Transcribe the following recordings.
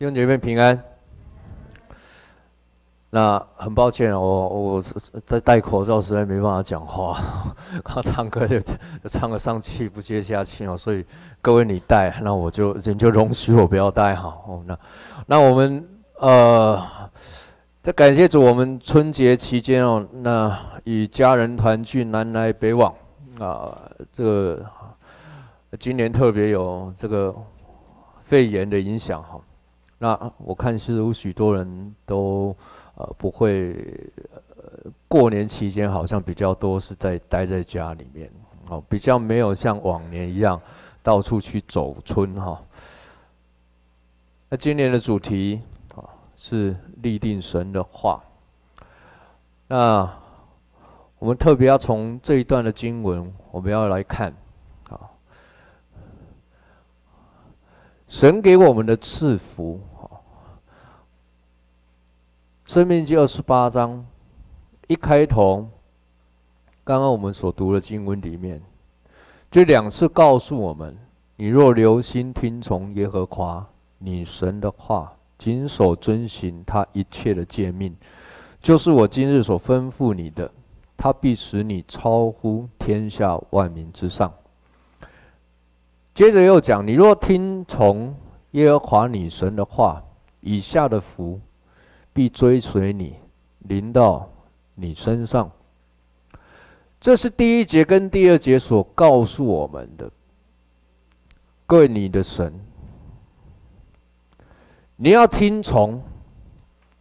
弟兄姐妹平安。那很抱歉，我我戴戴口罩，实在没办法讲话。刚唱歌就唱个上气不接下气哦，所以各位你戴，那我就你就容许我不要戴哈。哦，那那我们呃，在感谢主，我们春节期间哦，那与家人团聚，南来北往啊，这个今年特别有这个肺炎的影响哈。那我看是有许多人都。呃，不会，呃，过年期间好像比较多是在待在家里面，哦，比较没有像往年一样到处去走春哈。那今年的主题啊是立定神的话。那我们特别要从这一段的经文，我们要来看，啊，神给我们的赐福。申命记二十八章一开头，刚刚我们所读的经文里面，就两次告诉我们：你若留心听从耶和华你神的话，谨守遵行他一切的诫命，就是我今日所吩咐你的，他必使你超乎天下万民之上。接着又讲：你若听从耶和华你神的话，以下的福。必追随你，临到你身上。这是第一节跟第二节所告诉我们的。各位，你的神，你要听从，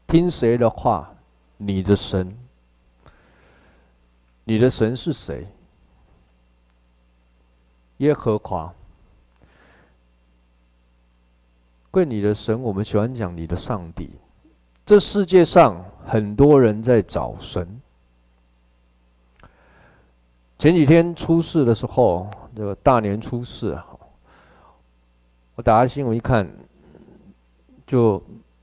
听谁的话？你的神，你的神是谁？耶和华。各位，你的神，我们喜欢讲你的上帝。这世界上很多人在找神。前几天出事的时候，这个大年初四，我打开新闻一看，就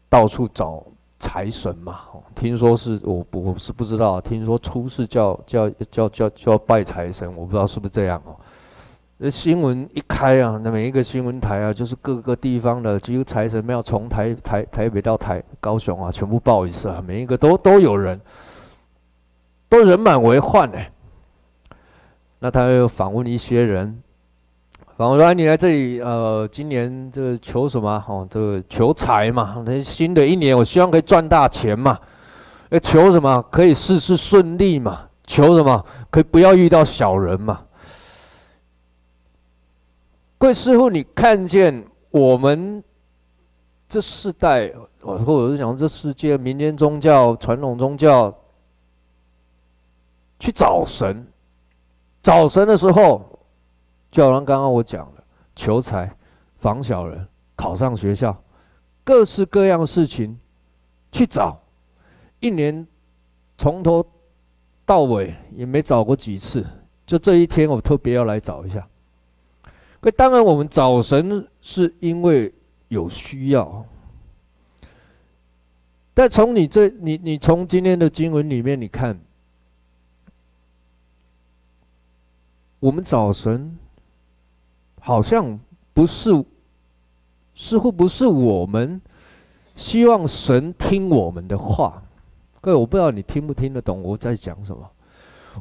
到处找财神嘛。听说是我我是不知道，听说出事叫叫叫叫叫拜财神，我不知道是不是这样哦。这新闻一开啊，那每一个新闻台啊，就是各个地方的，几乎财神庙从台台台北到台高雄啊，全部报一次啊，每一个都都有人，都人满为患呢。那他又访问一些人，访问说：“你来这里，呃，今年这个求什么？哦，这个求财嘛。那新的一年，我希望可以赚大钱嘛。要求什么？可以事事顺利嘛。求什么？可以不要遇到小人嘛。”各位师傅，你看见我们这世代，或者是讲这世界民间宗教、传统宗教，去找神，找神的时候，就好像刚刚我讲的，求财、防小人、考上学校，各式各样的事情去找，一年从头到尾也没找过几次，就这一天我特别要来找一下。那当然，我们找神是因为有需要。但从你这，你你从今天的经文里面，你看，我们找神好像不是，似乎不是我们希望神听我们的话。各位，我不知道你听不听得懂我在讲什么。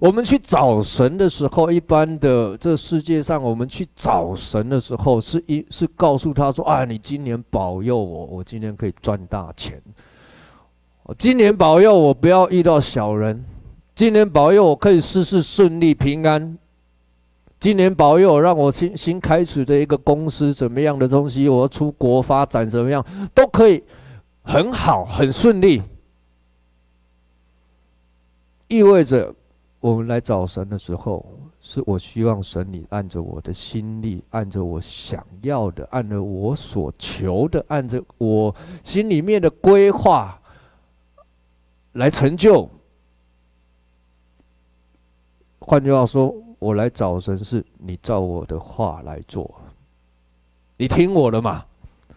我们去找神的时候，一般的这世界上，我们去找神的时候，是一是告诉他说：“啊，你今年保佑我，我今年可以赚大钱。今年保佑我不要遇到小人，今年保佑我可以事事顺利平安。今年保佑让我新新开始的一个公司怎么样的东西，我要出国发展怎么样都可以很好很顺利。意味着。”我们来找神的时候，是我希望神你按着我的心力，按着我想要的，按着我所求的，按着我心里面的规划来成就。换句话说，我来找神，是你照我的话来做。你听我的嘛？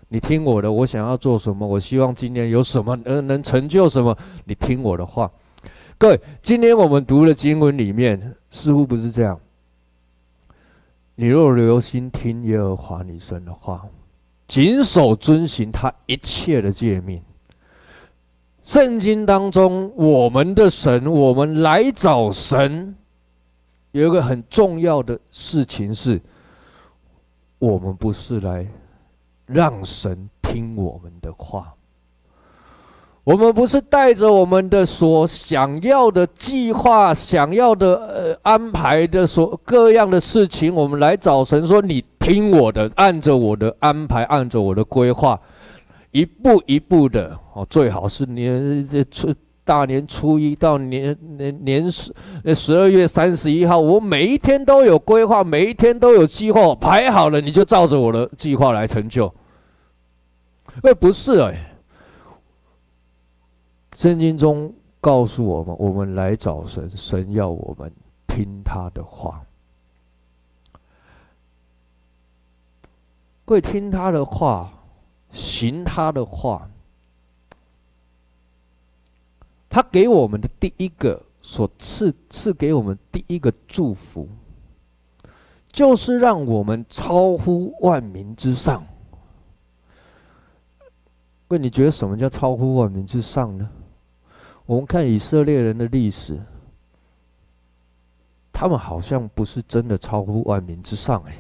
你听我的，我想要做什么？我希望今年有什么能能成就什么？你听我的话。各位，今天我们读的经文里面似乎不是这样。你若留心听耶和华你神的话，谨守遵行他一切的诫命。圣经当中，我们的神，我们来找神，有一个很重要的事情是，我们不是来让神听我们的话。我们不是带着我们的所想要的计划、想要的呃安排的所各样的事情，我们来找神说：“你听我的，按着我的安排，按着我的规划，一步一步的哦，最好是年这初大年初一到年年年十十二月三十一号，我每一天都有规划，每一天都有计划，排好了，你就照着我的计划来成就。”哎，不是哎。圣经中告诉我们：我们来找神，神要我们听他的话。会听他的话，行他的话。他给我们的第一个所赐赐给我们第一个祝福，就是让我们超乎万民之上。问你觉得什么叫超乎万民之上呢？我们看以色列人的历史，他们好像不是真的超乎万民之上哎，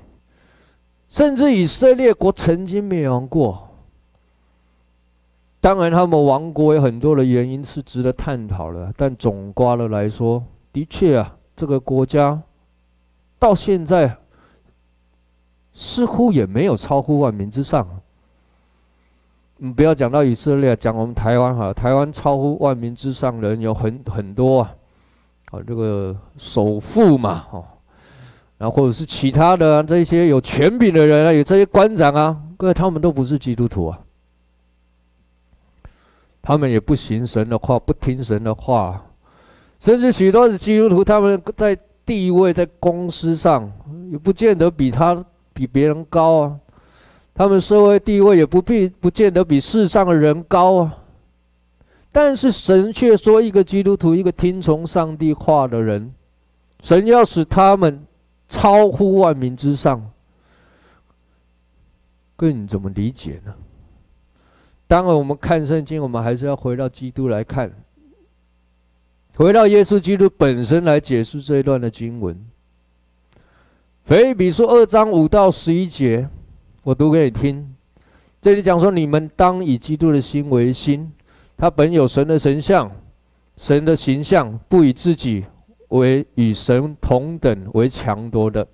甚至以色列国曾经灭亡过。当然，他们亡国有很多的原因是值得探讨的，但总括的来说，的确啊，这个国家到现在似乎也没有超乎万民之上。你不要讲到以色列，讲我们台湾哈，台湾超乎万民之上的人有很很多啊，啊，这个首富嘛，哦，然后或者是其他的这些有权柄的人啊，有这些官长啊，各位他们都不是基督徒啊，他们也不行神的话，不听神的话，甚至许多的基督徒，他们在地位在公司上也不见得比他比别人高啊。他们社会地位也不必不见得比世上的人高啊，但是神却说，一个基督徒，一个听从上帝话的人，神要使他们超乎万民之上。各位，你怎么理解呢？当然，我们看圣经，我们还是要回到基督来看，回到耶稣基督本身来解释这一段的经文。腓立比说二章五到十一节。我读给你听，这里讲说：你们当以基督的心为心，他本有神的神像，神的形象，不以自己为与神同等为强夺的，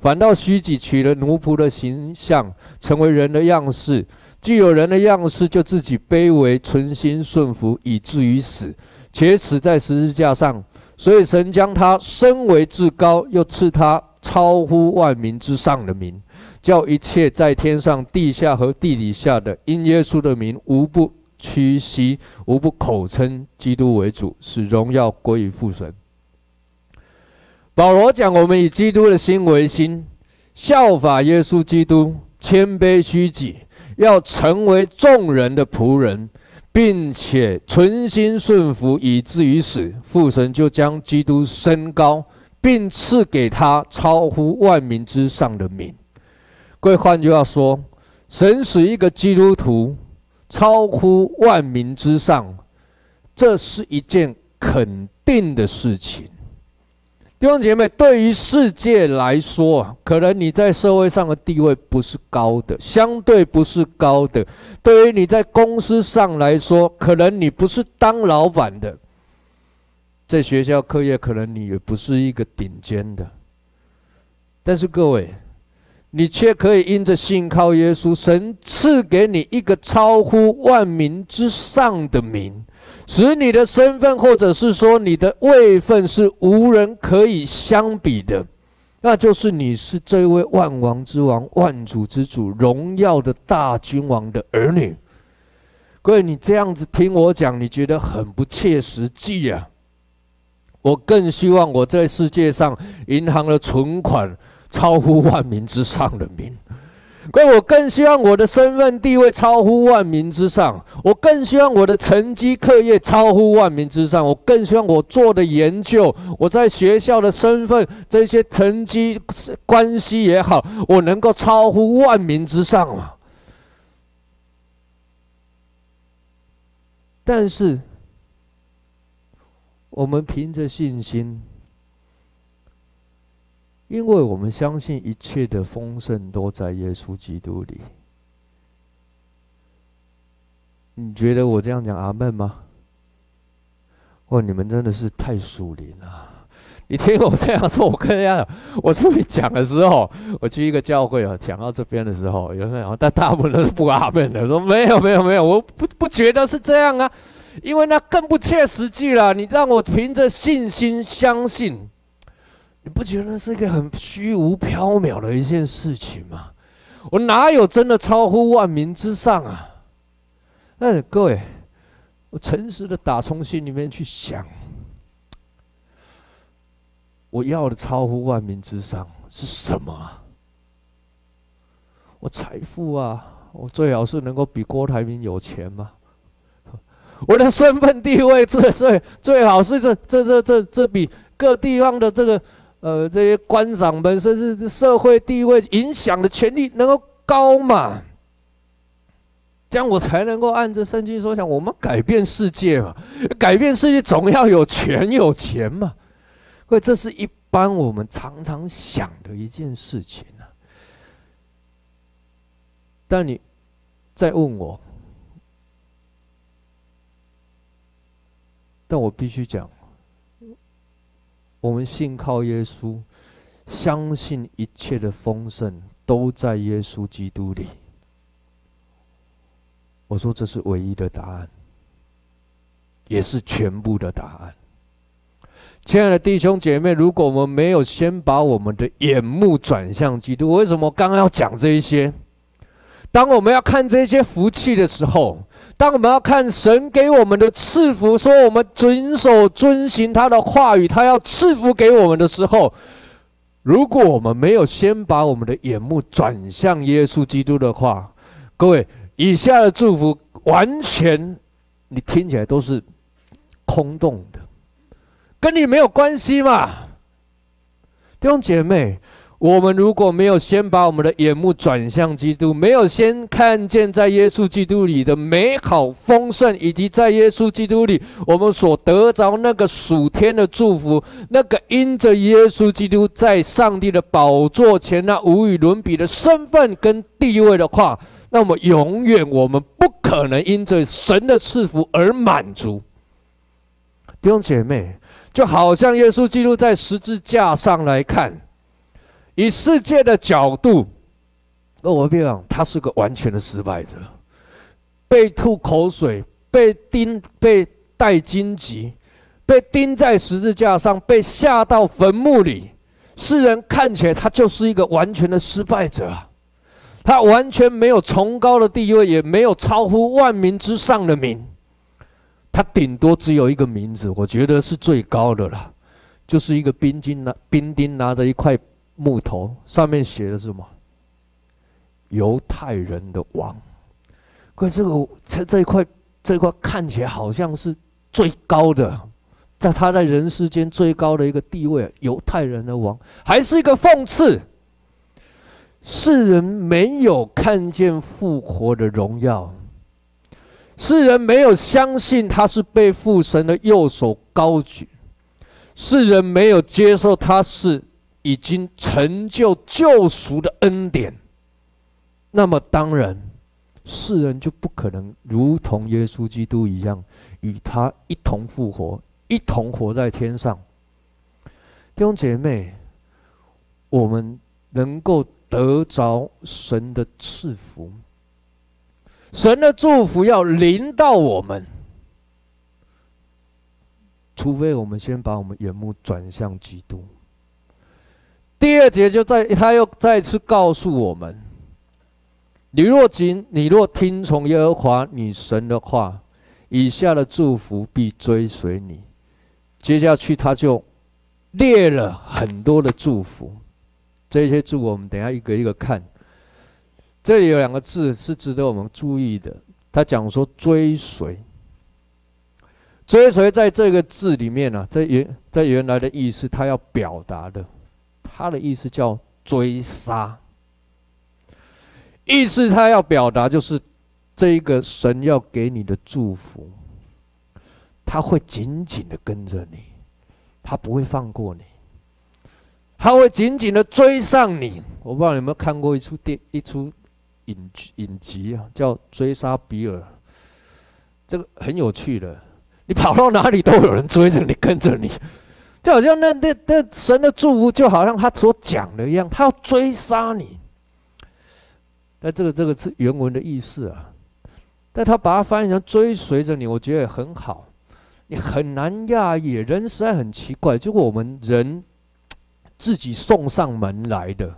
反倒虚己，取了奴仆的形象，成为人的样式。既有人的样式，就自己卑微，存心顺服，以至于死，且死在十字架上。所以神将他升为至高，又赐他超乎万民之上的名。叫一切在天上、地下和地底下的，因耶稣的名，无不屈膝，无不口称基督为主，使荣耀归于父神。保罗讲：我们以基督的心为心，效法耶稣基督，谦卑虚己，要成为众人的仆人，并且存心顺服，以至于死。父神就将基督升高，并赐给他超乎万民之上的名。各位，换句话说，神使一个基督徒超乎万民之上，这是一件肯定的事情。弟兄姐妹，对于世界来说，可能你在社会上的地位不是高的，相对不是高的；对于你在公司上来说，可能你不是当老板的，在学校课业，可能你也不是一个顶尖的。但是各位，你却可以因着信靠耶稣，神赐给你一个超乎万民之上的名，使你的身份或者是说你的位分是无人可以相比的，那就是你是这位万王之王、万主之主、荣耀的大君王的儿女。各位，你这样子听我讲，你觉得很不切实际啊？我更希望我在世界上银行的存款。超乎万民之上的名。所我更希望我的身份地位超乎万民之上，我更希望我的成绩课业超乎万民之上，我更希望我做的研究，我在学校的身份，这些成绩关系也好，我能够超乎万民之上啊。但是，我们凭着信心，因为我们相信一切的丰盛都在耶稣基督里。你觉得我这样讲阿门吗？哇，你们真的是太属灵了！你听我这样说，我跟人家我出去讲的时候，我去一个教会啊，讲到这边的时候，有人讲，但大部分都是不阿门的，说没有没有没有，我不不觉得是这样啊，因为那更不切实际了。你让我凭着信心相信，你不觉得是一个很虚无缥缈的一件事情吗？我哪有真的超乎万民之上啊？那各位，我诚实的打从心里面去想，我要的超乎万民之上是什么？我财富啊，我最好是能够比郭台铭有钱吗？我的身份地位最最最好是这这这这这比各地方的这个呃这些官长们甚至社会地位影响的权力能够高嘛？这样我才能够按着圣经所讲，我们改变世界嘛，改变世界总要有权有钱嘛，因为这是一般我们常常想的一件事情啊。但你再问我，但我必须讲，我们信靠耶稣，相信一切的丰盛都在耶稣基督里。我说这是唯一的答案，也是全部的答案。亲爱的弟兄姐妹，如果我们没有先把我们的眼目转向基督，为什么刚刚要讲这一些？当我们要看这些福气的时候，当我们要看神给我们的赐福，说我们遵守遵行他的话语，他要赐福给我们的时候，如果我们没有先把我们的眼目转向耶稣基督的话，各位。以下的祝福完全，你听起来都是空洞的，跟你没有关系嘛，弟兄姐妹。我们如果没有先把我们的眼目转向基督，没有先看见在耶稣基督里的美好丰盛，以及在耶稣基督里我们所得着那个属天的祝福，那个因着耶稣基督在上帝的宝座前那无与伦比的身份跟地位的话，那么永远我们不可能因着神的赐福而满足。弟兄姐妹，就好像耶稣基督在十字架上来看。以世界的角度，那我别讲，他是个完全的失败者，被吐口水，被钉，被戴荆棘，被钉在十字架上，被下到坟墓里。世人看起来，他就是一个完全的失败者，他完全没有崇高的地位，也没有超乎万民之上的名，他顶多只有一个名字，我觉得是最高的了，就是一个兵丁拿兵丁拿着一块。木头上面写的是什么？犹太人的王。可这个这这一块这一块看起来好像是最高的，在他在人世间最高的一个地位，犹太人的王，还是一个讽刺。世人没有看见复活的荣耀，世人没有相信他是被父神的右手高举，世人没有接受他是。已经成就救赎的恩典，那么当然，世人就不可能如同耶稣基督一样，与他一同复活，一同活在天上。弟兄姐妹，我们能够得着神的赐福，神的祝福要临到我们，除非我们先把我们眼目转向基督。第二节就在，他又再次告诉我们：你若谨，你若听从耶和华你神的话，以下的祝福必追随你。接下去他就列了很多的祝福，这些祝我们等下一个一个看。这里有两个字是值得我们注意的，他讲说追随，追随在这个字里面呢、啊，在原在原来的意思，他要表达的。他的意思叫追杀，意思他要表达就是这一个神要给你的祝福，他会紧紧的跟着你，他不会放过你，他会紧紧的追上你。我不知道你有没有看过一出电一出影影集啊，叫《追杀比尔》，这个很有趣的。你跑到哪里都有人追着你，跟着你，就好像那那那神的祝福，就好像他所讲的一样，他要追杀你。那这个这个是原文的意思啊，但他把它翻译成追随着你，我觉得也很好。你很难讶异，人实在很奇怪。如果我们人自己送上门来的，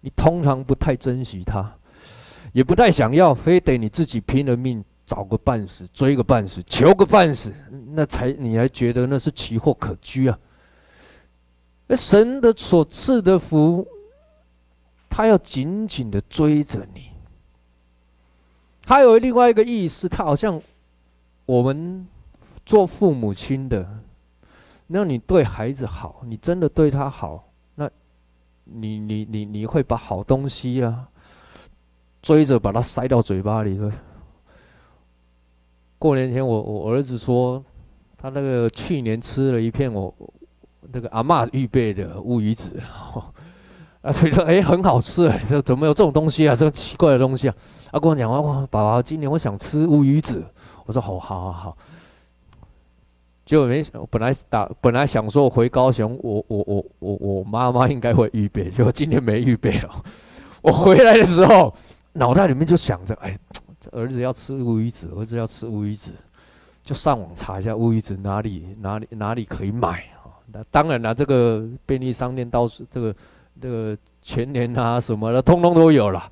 你通常不太珍惜他，也不太想要，非得你自己拼了命。找个半死，追个半死，求个半死，那才你还觉得那是奇货可居啊？神的所赐的福，他要紧紧的追着你。还有另外一个意思，他好像我们做父母亲的，那你对孩子好，你真的对他好，那你你你你会把好东西啊追着把它塞到嘴巴里。过年前，我我儿子说，他那个去年吃了一片我那个阿嬷预备的乌鱼子，啊，所以说哎很好吃哎，说怎么有这种东西啊，这么奇怪的东西啊？他跟我讲哇，爸爸今年我想吃乌鱼子，我说好好好好。结果没想，本来打本来想说回高雄，我我我我我妈妈应该会预备，结果今年没预备了。我回来的时候，脑袋里面就想着哎。儿子要吃乌鱼子，儿子要吃乌鱼子，就上网查一下乌鱼子哪里哪里哪里可以买那当然了，这个便利商店到处这个这个全年啊什么的，通通都有了。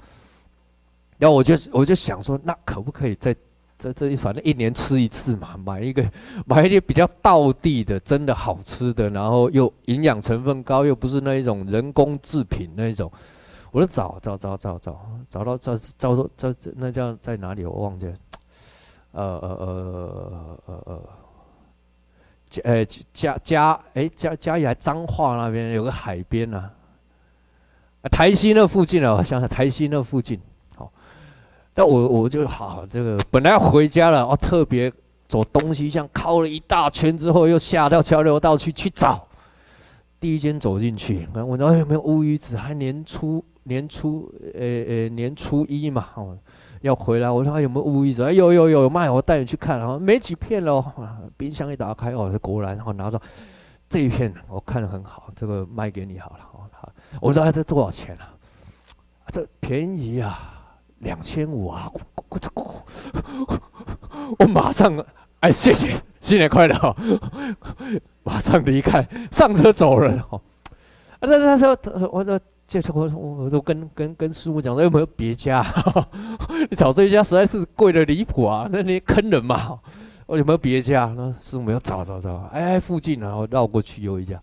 然后我就我就想说，那可不可以在这这一反正一年吃一次嘛，买一个 买一些比较道地的，真的好吃的，然后又营养成分高，又不是那一种人工制品那一种。我就找找找找找找到找找说这这那叫在哪里？我忘记了。呃呃呃呃呃，呃嘉嘉哎嘉嘉义还彰化那边有个海边啊，台西那附近啊，我想想台西那附近。好，那我我就好这个本来要回家了，哦，特别走东西向靠了一大圈之后，又下到交流道去去找。第一间走进去，然后问有没有乌鱼子，还年初。年初，呃、呃、年初一嘛，哦，要回来。我说还有没有乌鱼子？哎，有有有有卖，我带你去看。然后没几片喽，冰箱一打开，哦，果然，然后拿着这一片，我看得很好，这个卖给你好了。好，我说哎，这多少钱啊？这便宜啊，两千五啊！我马上，哎，谢谢，新年快乐！马上离开，上车走人。哦，啊，他他说，我说。这我我我都跟跟跟师傅讲说有没有别家？你找这一家实在是贵的离谱啊！那你坑人嘛？我有没有别家？那师傅没有找找找，哎，附近然后绕过去有一家，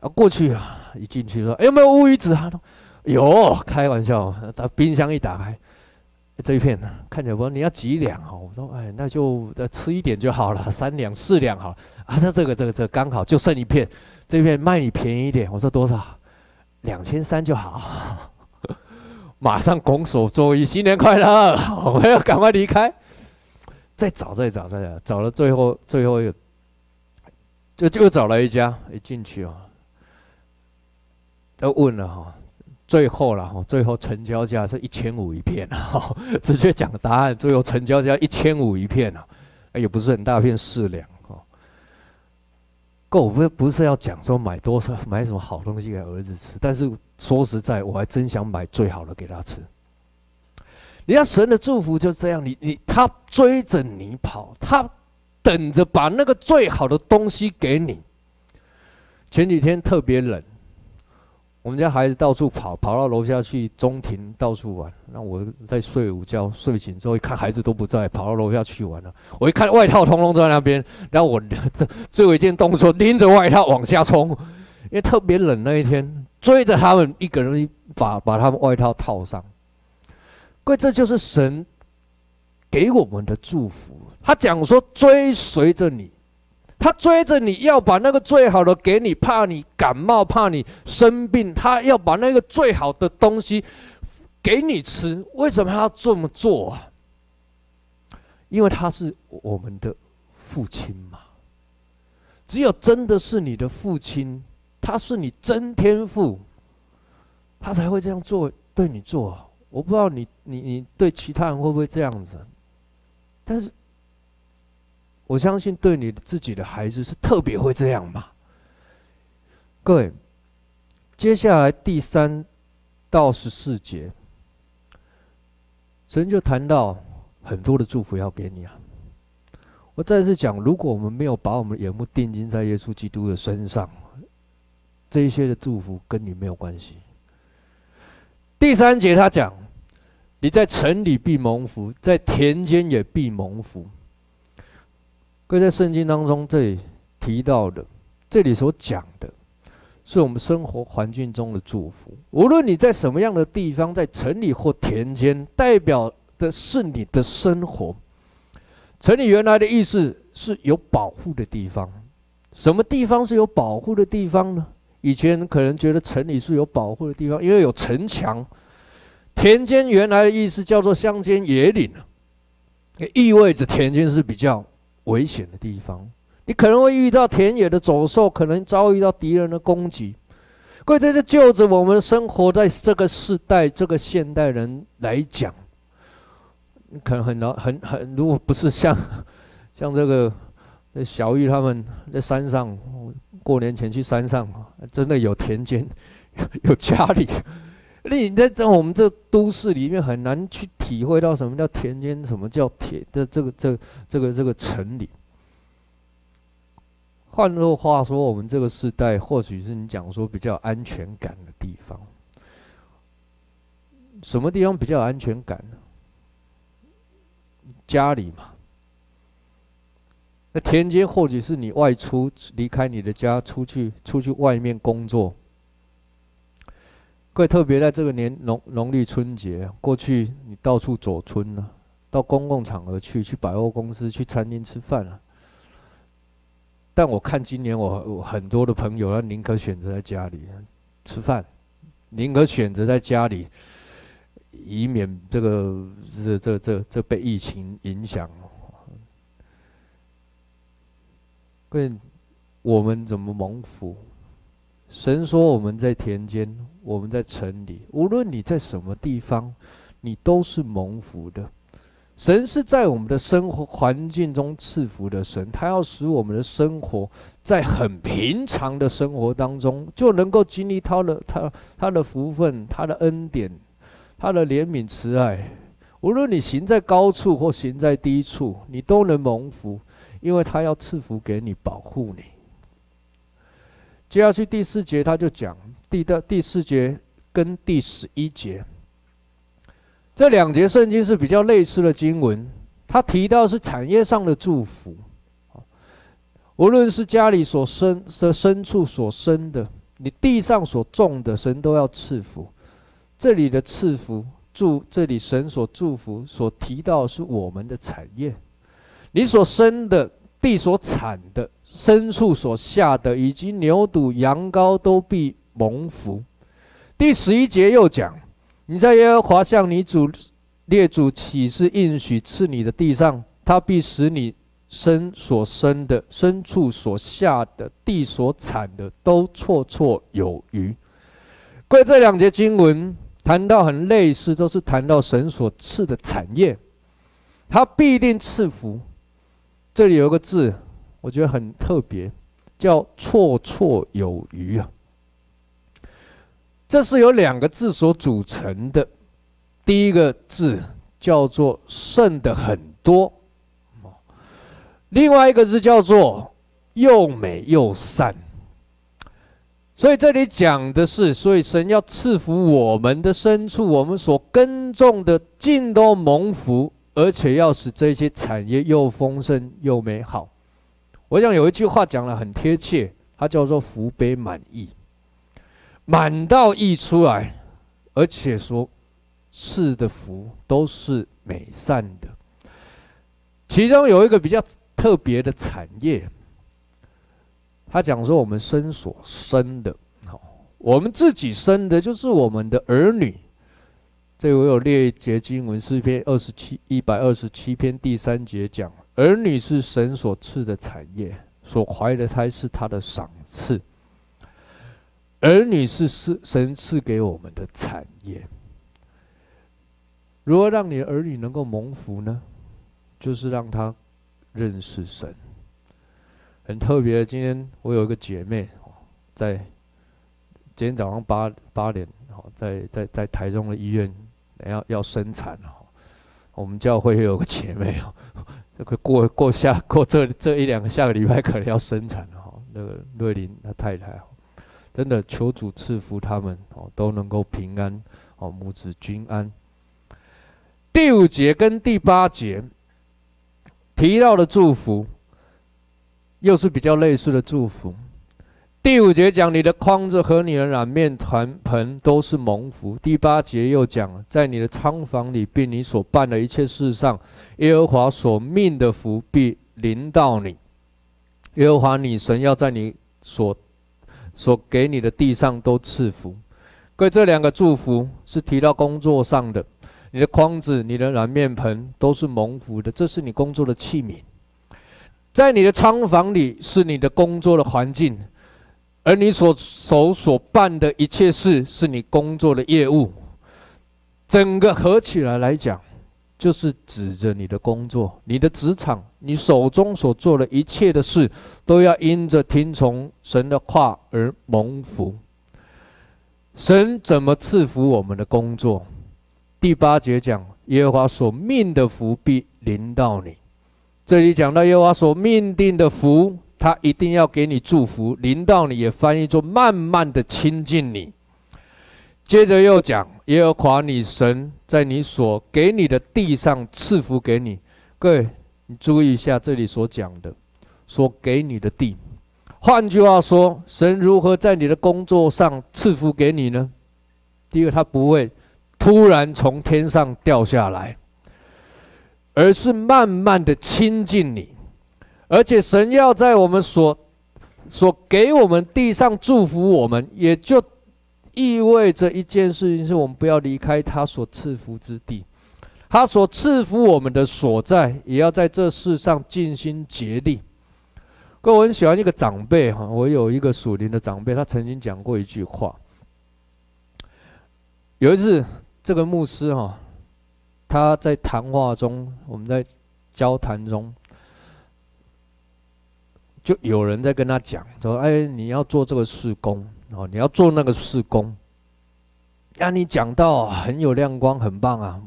啊过去啊，一进去说，哎有没有乌鱼子啊？有，开玩笑，他冰箱一打开，这一片看起来不，你要几两啊？我说哎，那就再吃一点就好了，三两四两好啊。那这个这个这个刚好就剩一片，这一片卖你便宜一点。我说多少？两千三就好，马上拱手作揖，新年快乐！我们要赶快离开，再找再找再找，找了最后最后一个，就就找了一家，一进去哦，都问了哈，最后了哈，最后成交价是一千五一片。哈，直接讲答案，最后成交价一千五一片啊，也不是很大片四两。够不不是要讲说买多少 买什么好东西给儿子吃，但是说实在，我还真想买最好的给他吃。你看神的祝福就这样，你你他追着你跑，他等着把那个最好的东西给你。前几天特别冷。我们家孩子到处跑，跑到楼下去中庭到处玩。那我在睡午觉，睡醒之后一看孩子都不在，跑到楼下去玩了。我一看外套通通在那边，然后我这最后一件动作拎着外套往下冲，因为特别冷那一天，追着他们一个人把把他们外套套上。各位，这就是神给我们的祝福。他讲说追随着你。他追着你要把那个最好的给你，怕你感冒，怕你生病，他要把那个最好的东西给你吃。为什么他要这么做啊？因为他是我们的父亲嘛？只有真的是你的父亲，他是你真天父，他才会这样做对你做。我不知道你你你对其他人会不会这样子，但是我相信对你自己的孩子是特别会这样吧。各位，接下来第三到十四节，神就谈到很多的祝福要给你啊。我再次讲，如果我们没有把我们的眼目定睛在耶稣基督的身上，这些的祝福跟你没有关系。第三节他讲。你在城里必蒙福，在田间也必蒙福。各位在圣经当中这里提到的，这里所讲的，是我们生活环境中的祝福。无论你在什么样的地方，在城里或田间，代表的是你的生活。城里原来的意思是有保护的地方。什么地方是有保护的地方呢？以前可能觉得城里是有保护的地方，因为有城墙。田间原来的意思叫做乡间野岭，也意味着田间是比较危险的地方。你可能会遇到田野的走兽，可能遭遇到敌人的攻击。各位，这是就着我们生活在这个时代，这个现代人来讲，可能很难很很，如果不是像像这个小玉他们在山上过年前去山上，真的有田间，有家里。你在在我们这都市里面很难去体会到什么叫田间，什么叫田的这个这个、这个这个城里。换句话说，我们这个时代或许是你讲说比较安全感的地方。什么地方比较有安全感呢？家里嘛。那田间或许是你外出离开你的家，出去出去外面工作。各位特别在这个年农农历春节，过去你到处走村了，到公共场合去，去百货公司、去餐厅吃饭了。但我看今年我我很多的朋友，他宁可选择在家里吃饭，宁可选择在家里，以免这个这这这这被疫情影响。各位，我们怎么蒙福？神说我们在田间。我们在城里，无论你在什么地方，你都是蒙福的。神是在我们的生活环境中赐福的神，他要使我们的生活在很平常的生活当中，就能够经历他的他他的福分、他的恩典、他的怜悯慈爱。无论你行在高处或行在低处，你都能蒙福，因为他要赐福给你，保护你。接下去第四节他就讲。第的第四节跟第十一节，这两节圣经是比较类似的经文。他提到是产业上的祝福，无论是家里所生的牲畜所生的，你地上所种的，神都要赐福。这里的赐福祝，这里神所祝福所提到是我们的产业，你所生的地所产的牲畜所下的，以及牛犊羊羔都必。蒙福，第十一节又讲：你在耶和华向你主列祖起誓应许赐你的地上，他必使你生所生的牲畜所下的地所产的都绰绰有余。各位，这两节经文谈到很类似，都是谈到神所赐的产业，他必定赐福。这里有个字，我觉得很特别，叫绰绰有余啊。这是由两个字所组成的，第一个字叫做“剩的很多”，另外一个字叫做“又美又善”。所以这里讲的是，所以神要赐福我们的牲畜，我们所耕种的尽都蒙福，而且要使这些产业又丰盛又美好。我想有一句话讲得很贴切，它叫做“福杯满溢”。满到溢出来，而且说赐的福都是美善的。其中有一个比较特别的产业，他讲说我们生所生的，好，我们自己生的，就是我们的儿女。这我有列一节经文，诗篇二十七一百二十七篇第三节讲：儿女是神所赐的产业，所怀的胎是他的赏赐。儿女是是神赐给我们的产业。如何让你的儿女能够蒙福呢？就是让他认识神。很特别，今天我有一个姐妹，在今天早上八八点，在在在台中的医院要要生产。我们教会有个姐妹哦，这个过过下过这这一两个下个礼拜可能要生产了哈。那个瑞林她太太，真的求主赐福他们哦，都能够平安哦，母子均安。第五节跟第八节提到的祝福，又是比较类似的祝福。第五节讲你的筐子和你的染面团盆都是蒙福。第八节又讲在你的仓房里，并你所办的一切事上，耶和华所命的福必临到你。耶和华你神要在你所所给你的地上都赐福。各位，这两个祝福是提到工作上的，你的筐子、你的染面盆都是蒙福的，这是你工作的器皿。在你的仓房里是你的工作的环境。而你所手所办的一切事，是你工作的业务，整个合起来来讲，就是指着你的工作、你的职场、你手中所做的一切的事，都要因着听从神的话而蒙福。神怎么赐福我们的工作？第八节讲，耶和华所命的福必临到你。这里讲到耶和华所命定的福。他一定要给你祝福，临到你，也翻译作慢慢的亲近你。接着又讲，耶和华你神在你所给你的地上赐福给你。各位，你注意一下这里所讲的，所给你的地。换句话说，神如何在你的工作上赐福给你呢？第一，他不会突然从天上掉下来，而是慢慢的亲近你。而且神要在我们所所给我们地上祝福我们，也就意味着一件事情，是我们不要离开他所赐福之地，他所赐福我们的所在，也要在这世上尽心竭力。各位，我很喜欢一个长辈哈，我有一个属灵的长辈，他曾经讲过一句话。有一次，这个牧师哈，他在谈话中，我们在交谈中。就有人在跟他讲说：“哎，你要做这个事工哦，你要做那个事工。啊，你讲到很有亮光，很棒啊，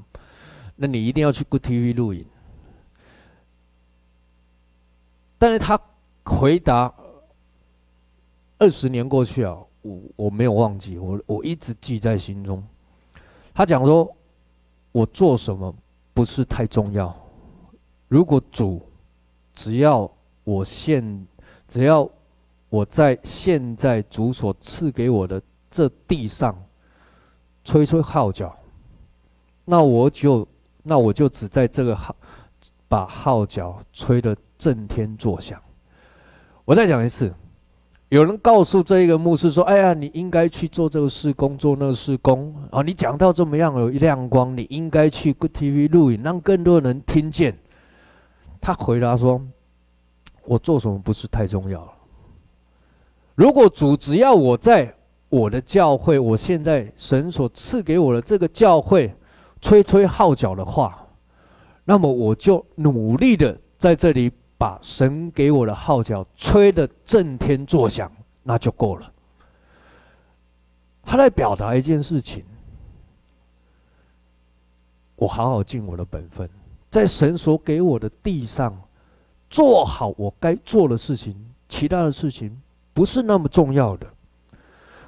那你一定要去 Good TV 录影。”但是他回答：“二十年过去啊，我我没有忘记，我我一直记在心中。”他讲说：“我做什么不是太重要，如果主只要。”我现只要我在现在主所赐给我的这地上吹吹号角，那我就那我就只在这个号把号角吹得震天作响。我再讲一次，有人告诉这一个牧师说：“哎呀，你应该去做这个事工，做那个事工啊！你讲到这么样有一亮光，你应该去 Good TV 录影，让更多人听见。”他回答说。我做什么不是太重要了。如果主只要我在我的教会，我现在神所赐给我的这个教会吹吹号角的话，那么我就努力的在这里把神给我的号角吹得震天作响，那就够了。他在表达一件事情：我好好尽我的本分，在神所给我的地上。做好我该做的事情，其他的事情不是那么重要的。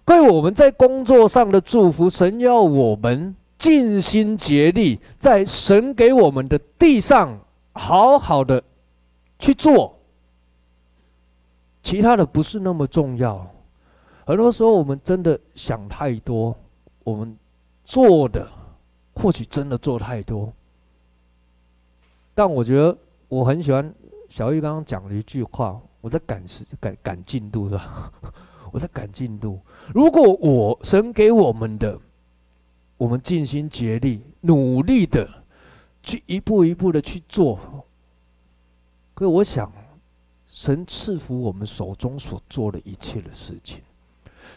关于我们在工作上的祝福，神要我们尽心竭力，在神给我们的地上好好的去做。其他的不是那么重要。很多时候我们真的想太多，我们做的或许真的做太多。但我觉得我很喜欢。小玉刚刚讲的一句话，我在赶时赶赶进度是吧？我在赶进度。如果我神给我们的，我们尽心竭力、努力的去一步一步的去做，可，我想，神赐福我们手中所做的一切的事情，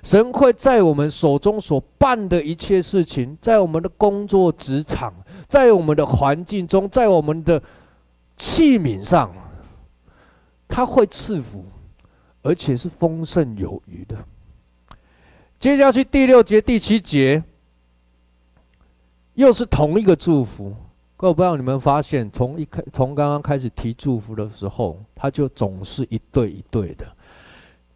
神会在我们手中所办的一切事情，在我们的工作职场，在我们的环境中，在我们的器皿上，他会赐福，而且是丰盛有余的。接下去第六节、第七节，又是同一个祝福。各位，不知道你们发现，从一开从刚刚开始提祝福的时候，他就总是一对一对的。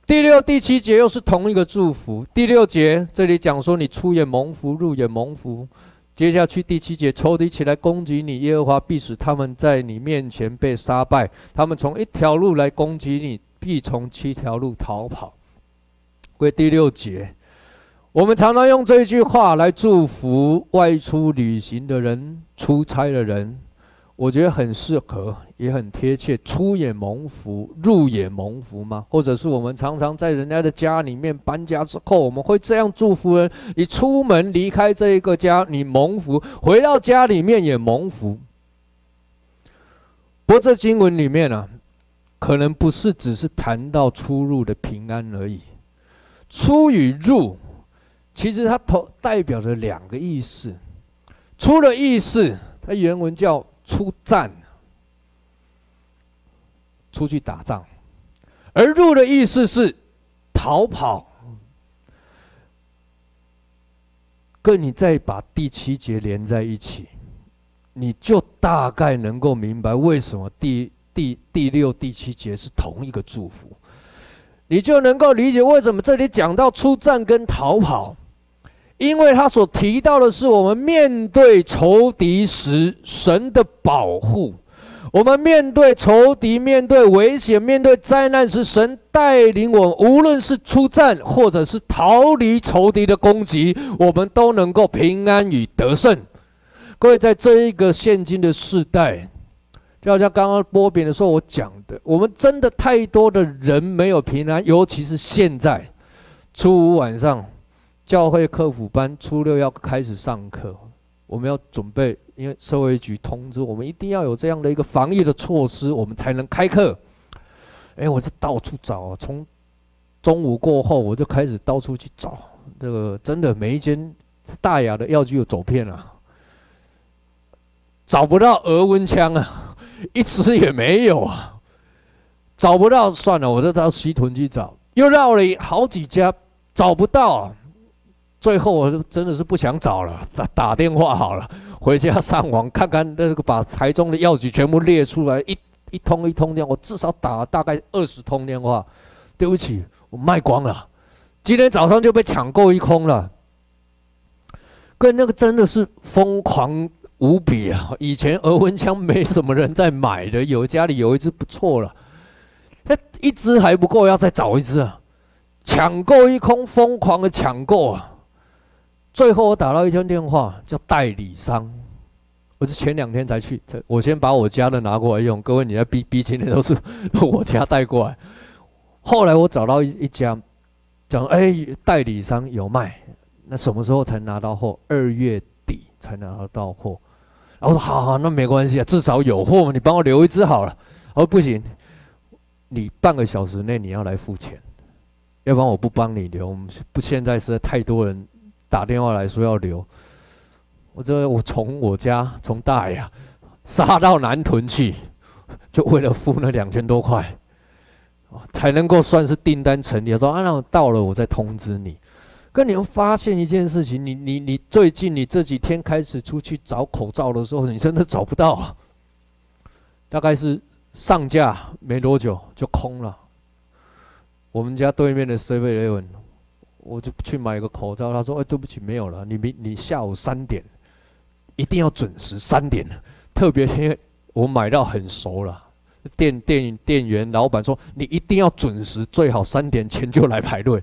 第六、第七节又是同一个祝福。第六节这里讲说，你出也蒙福，入也蒙福。接下去第七节，仇敌起来攻击你，耶和华必使他们在你面前被杀败。他们从一条路来攻击你，必从七条路逃跑。归第六节。我们常常用这一句话来祝福外出旅行的人、出差的人，我觉得很适合，也很贴切。出也蒙福，入也蒙福吗？或者是我们常常在人家的家里面搬家之后，我们会这样祝福人：你出门离开这一个家，你蒙福；回到家里面也蒙福。不过这经文里面啊，可能不是只是谈到出入的平安而已，出与入。其实它头代表着两个意思，出的意思，它原文叫出战，出去打仗；而入的意思是逃跑。跟你再把第七节连在一起，你就大概能够明白为什么第第第六、第七节是同一个祝福，你就能够理解为什么这里讲到出战跟逃跑。因为他所提到的是，我们面对仇敌时神的保护；我们面对仇敌、面对危险、面对灾难时，神带领我们，无论是出战或者是逃离仇敌的攻击，我们都能够平安与得胜。各位，在这一个现今的世代，就好像刚刚播饼的时候我讲的，我们真的太多的人没有平安，尤其是现在初五晚上。教会课辅班初六要开始上课，我们要准备，因为社会局通知我们一定要有这样的一个防疫的措施，我们才能开课。哎，我就到处找，从中午过后我就开始到处去找，这个真的每一间大雅的药局有走遍了，找不到额温枪啊，一支也没有啊，找不到算了，我就到西屯去找，又绕了好几家，找不到。最后我真的是不想找了，打打电话好了，回家上网看看那个，把台中的药局全部列出来，一一通一通电话，我至少打了大概二十通电话。对不起，我卖光了，今天早上就被抢购一空了。跟那个真的是疯狂无比啊！以前额温枪没什么人在买的，有家里有一支不错了，那一支还不够，要再找一支啊！抢购一空，疯狂的抢购啊！最后我打到一通电话，叫代理商，我是前两天才去，我先把我家的拿过来用。各位，你在逼逼亲的都是 我家带过来。后来我找到一一家，讲哎、代理商有卖，那什么时候才拿到货？二月底才拿得到货。然后我说好好，那没关系啊，至少有货，你帮我留一支好了。我说不行，你半个小时内你要来付钱，要不然我不帮你留。我们不现在实在太多人。打电话来说要留，我这我从我家从大雅杀到南屯去，就为了付那两千多块，才能够算是订单成立。说啊，那我到了我再通知你。可你会发现一件事情，你你你最近你这几天开始出去找口罩的时候，你真的找不到啊。大概是上架没多久就空了。我们家对面的 Seven Eleven。我就去买个口罩，他说：“哎，对不起，没有了。你明你下午三点一定要准时三点，特别因为我买到很熟了，店店店员老板说你一定要准时，最好三点前就来排队，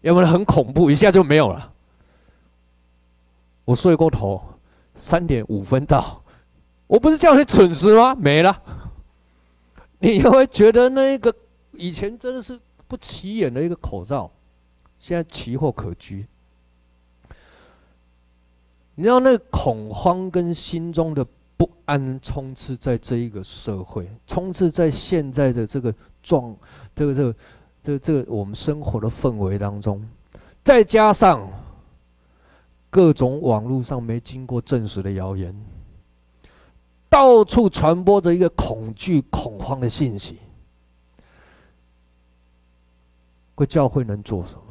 要不然很恐怖，一下就没有了。我睡过头，三点五分到，我不是叫你准时吗？没了，你会觉得那一个以前真的是不起眼的一个口罩。”现在奇货可居，你知道那个恐慌跟心中的不安充斥在这一个社会，充斥在现在的这个状，这个这个这个这个我们生活的氛围当中，再加上各种网络上没经过证实的谣言，到处传播着一个恐惧恐慌的信息，个教会能做什么？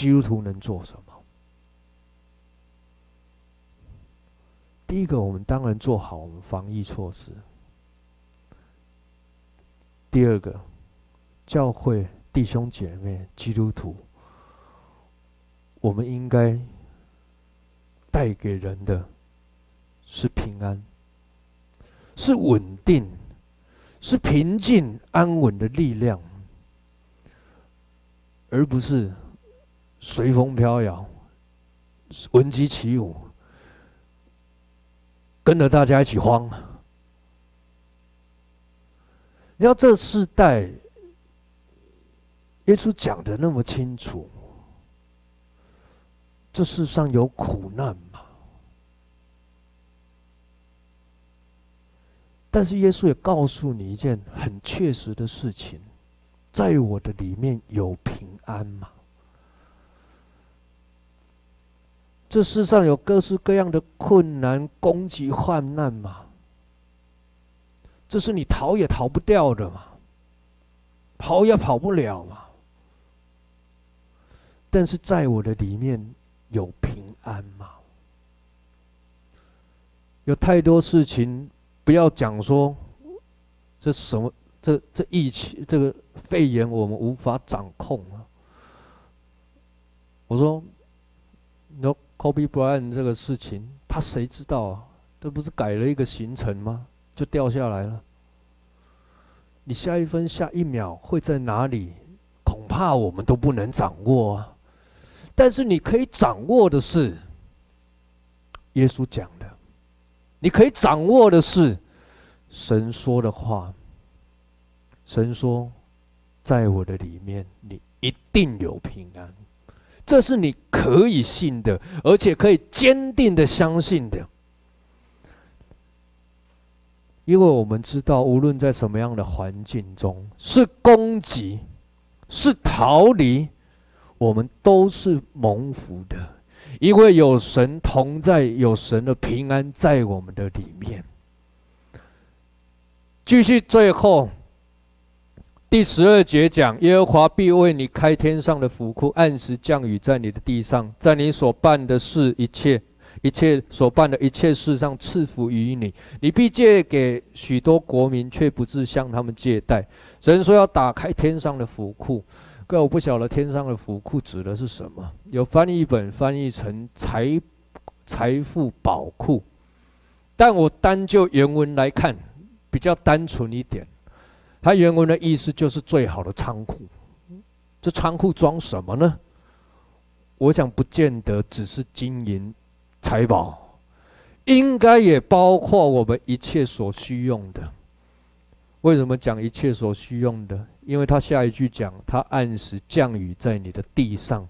基督徒能做什么？第一个，我们当然做好我们防疫措施。第二个，教会弟兄姐妹、基督徒，我们应该带给人的是平安，是稳定，是平静安稳的力量，而不是随风飘摇、闻鸡起舞。跟着大家一起慌。你要这世代，耶稣讲的那么清楚，这世上有苦难嘛？但是耶稣也告诉你一件很确实的事情，在我的里面有平安嘛？这世上有各式各样的困难、攻击、患难嘛？这是你逃也逃不掉的嘛？跑也跑不了嘛？但是在我的里面有平安嘛？有太多事情，不要讲说这什么，这这疫情，这个肺炎我们无法掌控啊。我说，no。Kobe Bryant 这个事情，他谁知道啊？这不是改了一个行程吗？就掉下来了。你下一分、下一秒会在哪里？恐怕我们都不能掌握啊。但是你可以掌握的是耶稣讲的，你可以掌握的是神说的话。神说，在我的里面，你一定有平安。这是你可以信的，而且可以坚定的相信的，因为我们知道，无论在什么样的环境中，是攻击，是逃离，我们都是蒙福的，因为有神同在，有神的平安在我们的里面。继续，最后。第十二节讲，耶和华必为你开天上的府库，按时降雨在你的地上，在你所办的事一切、一切所办的一切事上赐福于你。你必借给许多国民，却不致向他们借贷。神说要打开天上的府库，各位，我不晓得天上的府库指的是什么。有翻译本翻译成财财富宝库，但我单就原文来看，比较单纯一点。它原文的意思就是最好的仓库。这仓库装什么呢？我想不见得只是金银财宝，应该也包括我们一切所需用的。为什么讲一切所需用的？因为他下一句讲，他按时降雨在你的地上，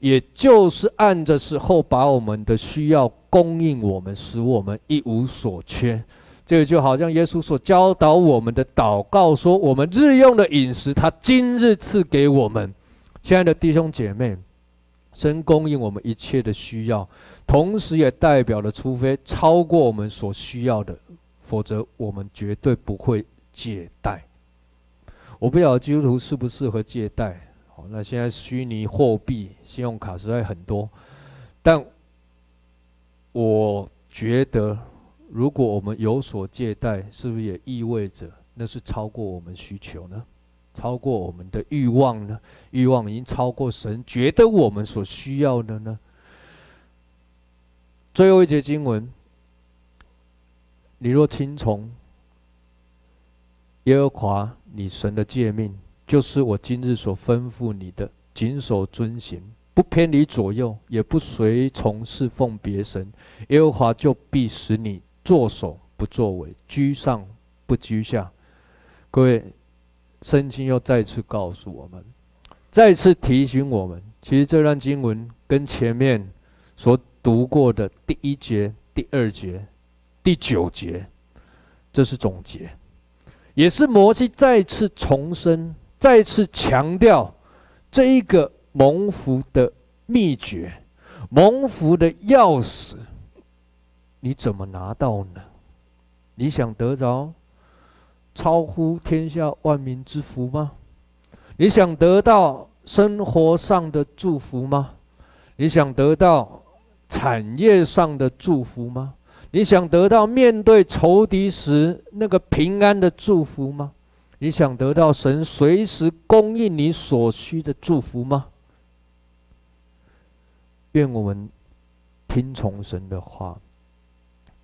也就是按着时候把我们的需要供应我们，使我们一无所缺。这个就好像耶稣所教导我们的祷告说：“我们日用的饮食，他今日赐给我们。”亲爱的弟兄姐妹，神供应我们一切的需要，同时也代表了，除非超过我们所需要的，否则我们绝对不会借贷。我不晓得基督徒适不适合借贷。好，那现在虚拟货币、信用卡实在很多，但我觉得。如果我们有所借贷，是不是也意味着那是超过我们需求呢？超过我们的欲望呢？欲望已经超过神觉得我们所需要的呢？最后一节经文：你若听从耶和华你神的诫命，就是我今日所吩咐你的，谨守遵行。不偏离左右，也不随从侍奉别神，耶和华就必使你。作首不作尾，居上不居下。各位，圣经又再次告诉我们，再次提醒我们，其实这段经文跟前面所读过的第一节第二节、第九节，这是总结，也是摩西再次重申、再次强调这一个蒙福的秘诀、蒙福的钥匙，你怎么拿到呢？你想得着超乎天下万民之福吗？你想得到生活上的祝福吗？你想得到？产业上的祝福吗？你想得到面对仇敌时那个平安的祝福吗？你想得到神随时供应你所需的祝福吗？愿我们听从神的话，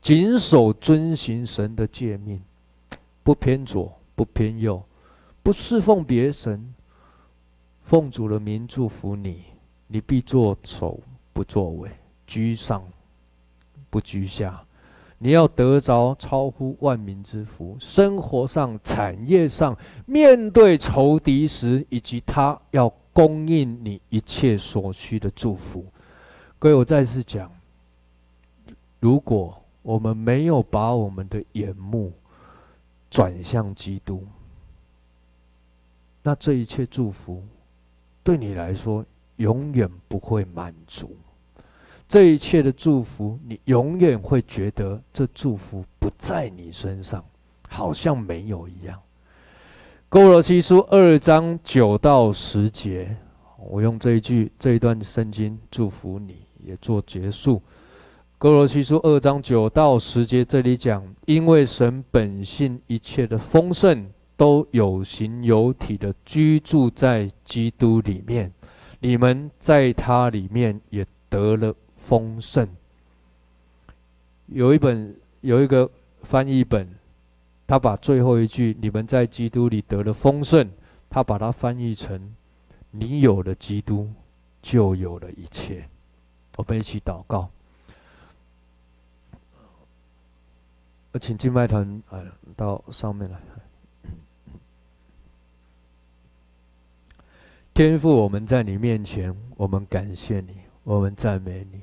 谨守遵行神的诫命，不偏左，不偏右，不侍奉别神，奉主的名祝福你，你必作首不作尾。居上不居下，你要得着超乎万民之福。生活上、产业上，面对仇敌时，以及他要供应你一切所需的祝福。各位，我再次讲，如果我们没有把我们的眼目转向基督，那这一切祝福对你来说永远不会满足。这一切的祝福，你永远会觉得这祝福不在你身上，好像没有一样。歌罗西书二章九到十节，我用这一句这一段圣经祝福你，也做结束。歌罗西书二章九到十节，这里讲，因为神本性一切的丰盛，都有形有体的居住在基督里面，你们在他里面也得了。丰盛，有一本有一个翻译本，他把最后一句“你们在基督里得了丰盛”，他把它翻译成“你有了基督，就有了一切”。我们一起祷告。请敬拜团来到上面来。天父，我们在你面前，我们感谢你，我们赞美你。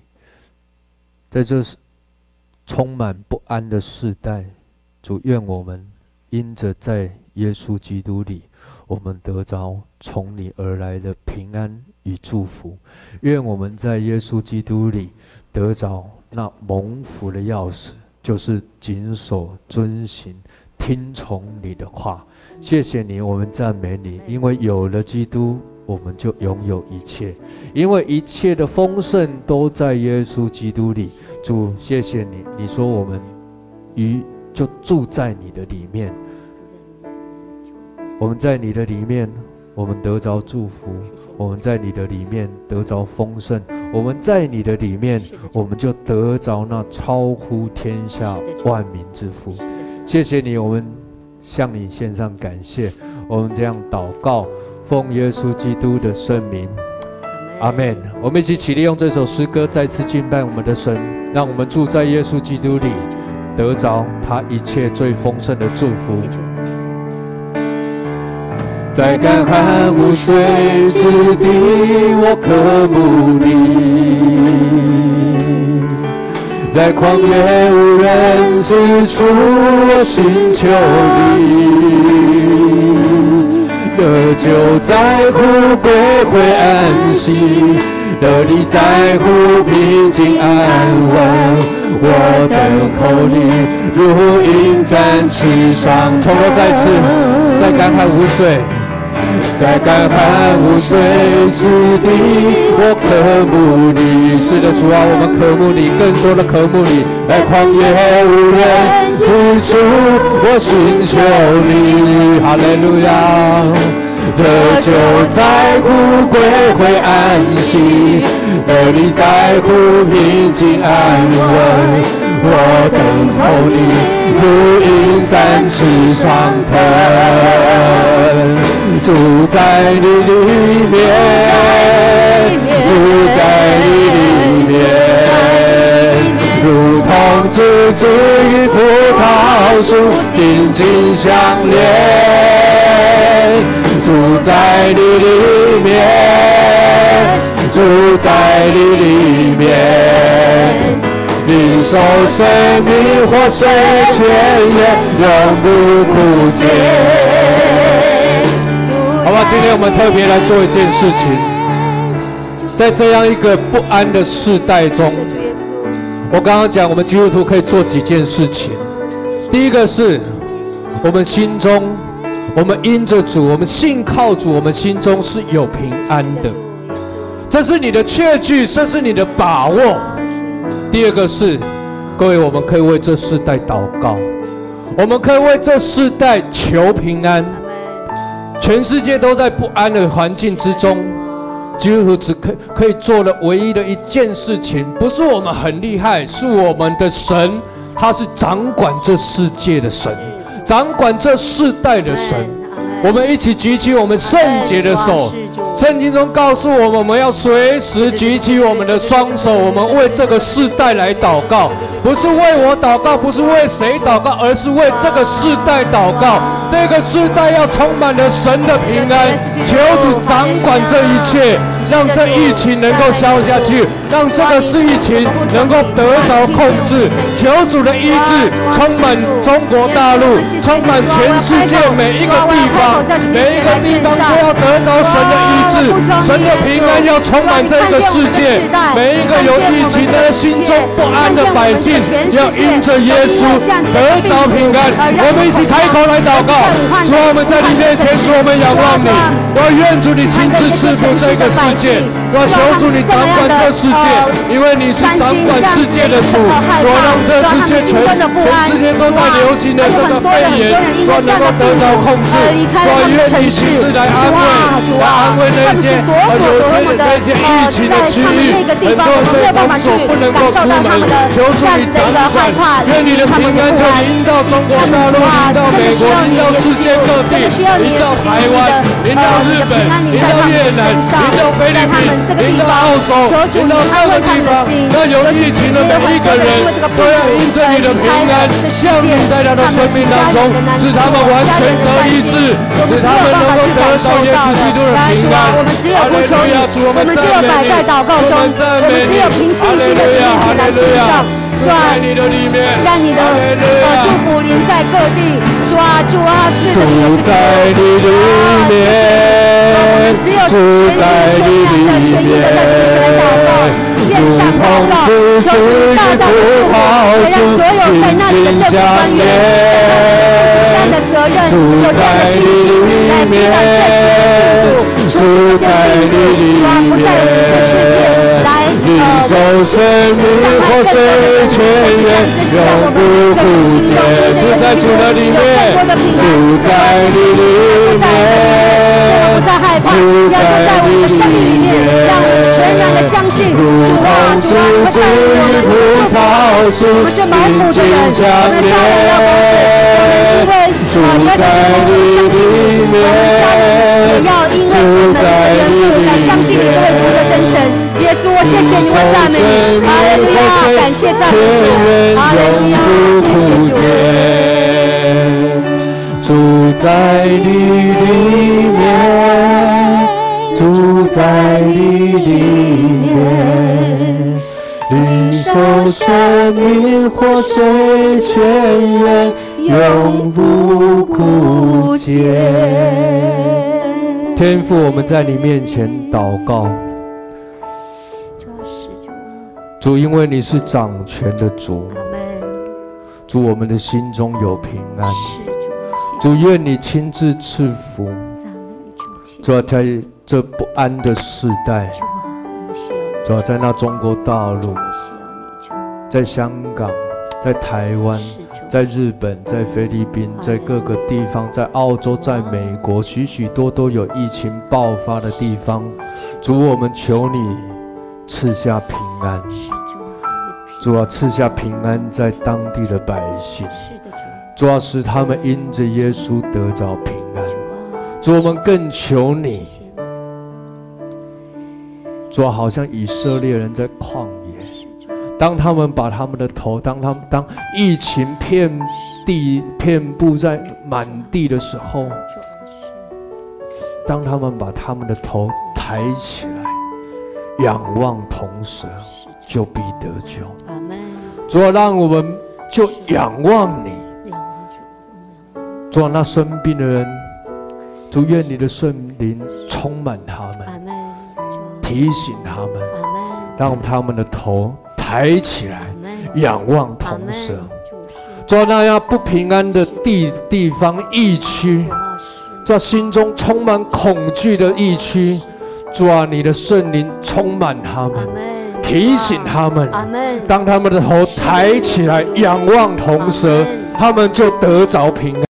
在这充满不安的世代，主愿我们因着在耶稣基督里，我们得着从你而来的平安与祝福。愿我们在耶稣基督里得着那蒙福的钥匙，就是谨守遵行、听从你的话。谢谢你，我们赞美你，因为有了基督。我们就拥有一切，因为一切的丰盛都在耶稣基督里。主，谢谢你，你说我们与就住在你的里面，我们在你的里面，我们得着祝福；我们在你的里面得着丰盛；我们在你的里面，我们就得着那超乎天下万民之福。谢谢你，我们向你献上感谢。我们这样祷告。奉耶稣基督的圣名，阿门。我们一起起立，用这首诗歌再次敬拜我们的神，让我们住在耶稣基督里，得着他一切最丰盛的祝福。在干旱无水之地，我渴慕你；在旷野无人之处，我寻求你。得救在乎归回安息，得你在乎平静安稳。我等候你，如鹰展翅上腾。重头再次，在干旱无水，在干旱无水之地，我渴慕你。是的，主啊，我们渴慕你，更多的渴慕你。在旷野无人之处，我寻求你。哈利路亚。得救在乎归回安息，得你在乎平静安稳。我等候你，如鹰展翅上腾，住在你里面，住在你里面，如同枝子与葡萄树紧紧相连。住在你里面，住在你里面，领受生命活水泉源，永不枯竭。好吧，今天我们特别来做一件事情，在这样一个不安的世代中，我刚刚讲，我们基督徒可以做几件事情。第一个是，我们心中，我们因着主，我们信靠主，我们心中是有平安的。这是你的确据，这是你的把握。第二个是，各位，我们可以为这世代祷告，我们可以为这世代求平安。全世界都在不安的环境之中，基督徒只可可以做的唯一的一件事情，不是我们很厉害，是我们的神，他是掌管这世界的神，掌管这世代的神。我们一起举起我们圣洁的手。圣经中告诉我们，我们要随时举起我们的双手，我们为这个世代来祷告，不是为我祷告，不是为谁祷告，而是为这个世代祷告。这个世代要充满了神的平安，求主掌管这一切。让这疫情能够消下去，让这个事疫情能够得着控制。求主的医治充满中国大陆，充满全世界每一个地方，每一个地方都要得着神的医治，神的平安要充满这个世界。每一个有疫情的心中不安的百姓，要因着耶稣得着平安。我们一起开口来祷告，主，我们在你面前，主我们仰望你，我愿主你亲自赐福这个世界。我求主你掌管这世界，因为你是掌管世界的主。我让这世界全全世界都在流行的这个肺炎，我能够得到控制。我愿你亲自来安慰，来安慰那些有些那些疫情的区域，很多人被封锁不能够出门。求主你掌管，愿你的平安就临到中国大陆，临到美国，临到世界各地，临到台湾，临到日本，临到越南，临到菲。在他们这个地方，求主你安慰他们的心，那有疫情的每一个人都要因着你的平安降临在他的生命当中，使他们完全得医治，使他们能够得到耶稣基督的平安。我们只有不求你，我们只有摆在祷告中，我们只有凭信心的面前来献上，主啊，让你的呃祝福临在各地，主啊，主啊，是的，主在你里面，我们只有全心全意的。全意的在主面前来祷告，献上祷告，求主大大的祝福，也让所有在那里的政府官员有这样的责任，有这样的信心来抵挡这些病毒，除去这些病毒，啊，不在我们的世界来呃伤害更多的生命。实际上，这是让我们的心中因着耶稣基督有更多的平安，主在你里面。不再害怕，要住在我们的生命里面，让我们全然的相信主啊，主啊，你会带领我们，祝福我们，不是盲目的人，我们家人要保护，我们因为啊，你会带领我们相信你，我们家人也要因为我们的缘故来相信你这位独一的真神。耶稣，我谢谢你，我赞美你，哈利路亚，感谢赞美主，哈利路亚，谢谢主。住在你里面，住在你里面，领受生命活水泉源，永不枯竭。天父，我们在你面前祷告，主，因为你是掌权的主，主，我们的心中有平安。主愿你亲自赐福，主要在这不安的世代，主要在那中国大陆，在香港，在台湾，在日本，在菲律宾，在各个地方，在澳洲，在美国，许许多多有疫情爆发的地方，主我们求你赐下平安，主啊赐下平安在当地的百姓。主啊。使他们因着耶稣得着平安。主，我们更求你。主，好像以色列人在旷野，当他们把他们的头，当他们当疫情遍地遍布在满地的时候，当他们把他们的头抬起来，仰望铜蛇，就必得救。主啊，让我们就仰望你。主啊，那生病的人，主愿你的圣灵充满他们，提醒他们，让他们的头抬起来，仰望铜蛇。主啊，那样不平安的地地方疫区，在心中充满恐惧的疫区，主啊，你的圣灵充满他们，提醒他们，当他们的头抬起来，仰望同蛇，他们就得着平安。